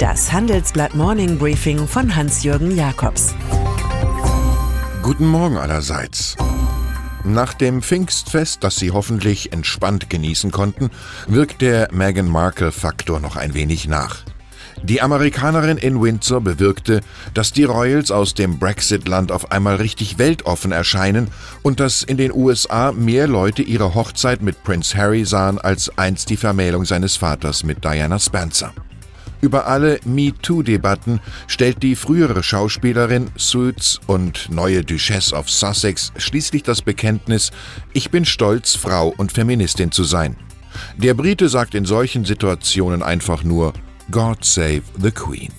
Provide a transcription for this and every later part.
Das Handelsblatt Morning Briefing von Hans-Jürgen Jakobs. Guten Morgen allerseits. Nach dem Pfingstfest, das Sie hoffentlich entspannt genießen konnten, wirkt der Meghan Markle-Faktor noch ein wenig nach. Die Amerikanerin in Windsor bewirkte, dass die Royals aus dem Brexit-Land auf einmal richtig weltoffen erscheinen und dass in den USA mehr Leute ihre Hochzeit mit Prince Harry sahen als einst die Vermählung seines Vaters mit Diana Spencer. Über alle MeToo-Debatten stellt die frühere Schauspielerin Suits und neue Duchesse of Sussex schließlich das Bekenntnis, ich bin stolz, Frau und Feministin zu sein. Der Brite sagt in solchen Situationen einfach nur God Save the Queen.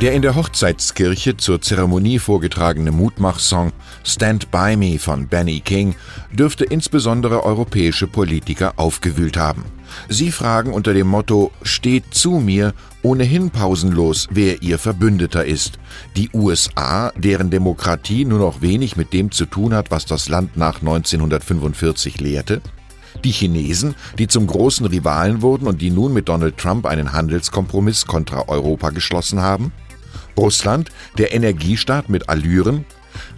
Der in der Hochzeitskirche zur Zeremonie vorgetragene Mutmachsong Stand By Me von Benny King dürfte insbesondere europäische Politiker aufgewühlt haben. Sie fragen unter dem Motto Steht zu mir ohnehin pausenlos, wer ihr Verbündeter ist. Die USA, deren Demokratie nur noch wenig mit dem zu tun hat, was das Land nach 1945 lehrte? Die Chinesen, die zum großen Rivalen wurden und die nun mit Donald Trump einen Handelskompromiss kontra Europa geschlossen haben? Russland, der Energiestaat mit Allüren.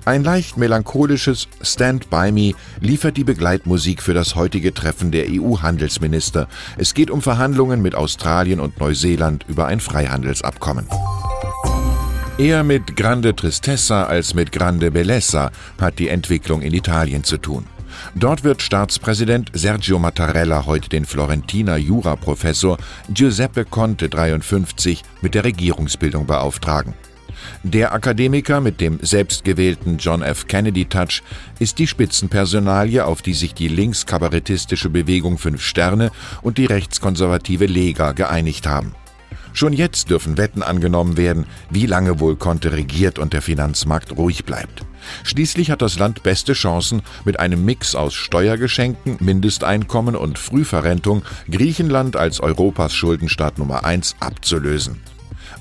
Ein leicht melancholisches Stand by Me liefert die Begleitmusik für das heutige Treffen der EU-Handelsminister. Es geht um Verhandlungen mit Australien und Neuseeland über ein Freihandelsabkommen. Eher mit grande Tristessa als mit grande Bellezza hat die Entwicklung in Italien zu tun. Dort wird Staatspräsident Sergio Mattarella heute den Florentiner Juraprofessor Giuseppe Conte 53 mit der Regierungsbildung beauftragen. Der Akademiker mit dem selbstgewählten John F. Kennedy Touch ist die Spitzenpersonalie, auf die sich die linkskabarettistische Bewegung Fünf Sterne und die rechtskonservative Lega geeinigt haben. Schon jetzt dürfen Wetten angenommen werden, wie lange wohl Conte regiert und der Finanzmarkt ruhig bleibt. Schließlich hat das Land beste Chancen, mit einem Mix aus Steuergeschenken, Mindesteinkommen und Frühverrentung Griechenland als Europas Schuldenstaat Nummer 1 abzulösen.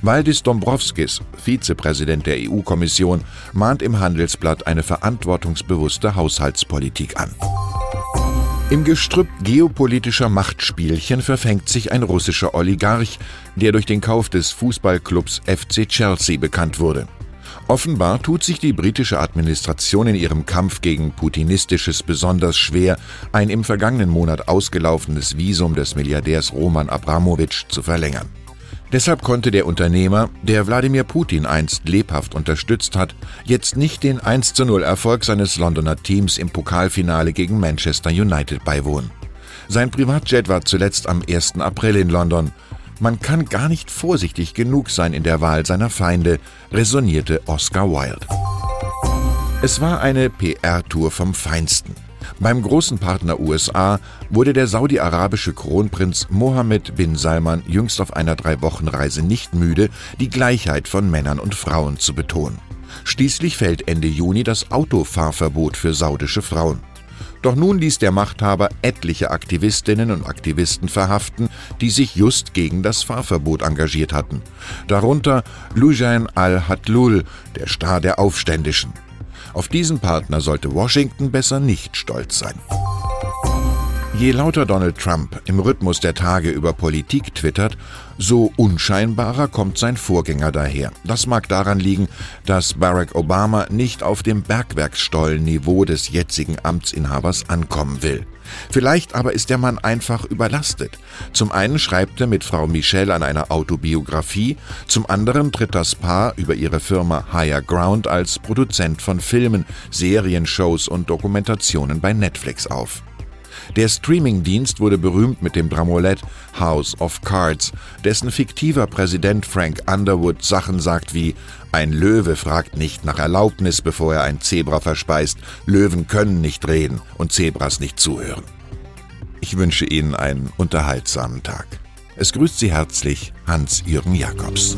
Valdis Dombrovskis, Vizepräsident der EU-Kommission, mahnt im Handelsblatt eine verantwortungsbewusste Haushaltspolitik an. Im Gestrüpp geopolitischer Machtspielchen verfängt sich ein russischer Oligarch, der durch den Kauf des Fußballclubs FC Chelsea bekannt wurde. Offenbar tut sich die britische Administration in ihrem Kampf gegen Putinistisches besonders schwer, ein im vergangenen Monat ausgelaufenes Visum des Milliardärs Roman Abramowitsch zu verlängern. Deshalb konnte der Unternehmer, der Wladimir Putin einst lebhaft unterstützt hat, jetzt nicht den 1-0 Erfolg seines Londoner Teams im Pokalfinale gegen Manchester United beiwohnen. Sein Privatjet war zuletzt am 1. April in London. Man kann gar nicht vorsichtig genug sein in der Wahl seiner Feinde, resonierte Oscar Wilde. Es war eine PR-Tour vom Feinsten. Beim großen Partner USA wurde der saudi-arabische Kronprinz Mohammed bin Salman jüngst auf einer Drei-Wochen-Reise nicht müde, die Gleichheit von Männern und Frauen zu betonen. Schließlich fällt Ende Juni das Autofahrverbot für saudische Frauen. Doch nun ließ der Machthaber etliche Aktivistinnen und Aktivisten verhaften, die sich just gegen das Fahrverbot engagiert hatten. Darunter Lujain al-Hatlul, der Star der Aufständischen. Auf diesen Partner sollte Washington besser nicht stolz sein. Je lauter Donald Trump im Rhythmus der Tage über Politik twittert, so unscheinbarer kommt sein Vorgänger daher. Das mag daran liegen, dass Barack Obama nicht auf dem Bergwerksstollenniveau des jetzigen Amtsinhabers ankommen will. Vielleicht aber ist der Mann einfach überlastet. Zum einen schreibt er mit Frau Michelle an einer Autobiografie, zum anderen tritt das Paar über ihre Firma Higher Ground als Produzent von Filmen, Serienshows und Dokumentationen bei Netflix auf. Der Streamingdienst wurde berühmt mit dem Dramolett House of Cards, dessen fiktiver Präsident Frank Underwood Sachen sagt wie Ein Löwe fragt nicht nach Erlaubnis, bevor er ein Zebra verspeist, Löwen können nicht reden und Zebras nicht zuhören. Ich wünsche Ihnen einen unterhaltsamen Tag. Es grüßt Sie herzlich Hans-Jürgen Jakobs.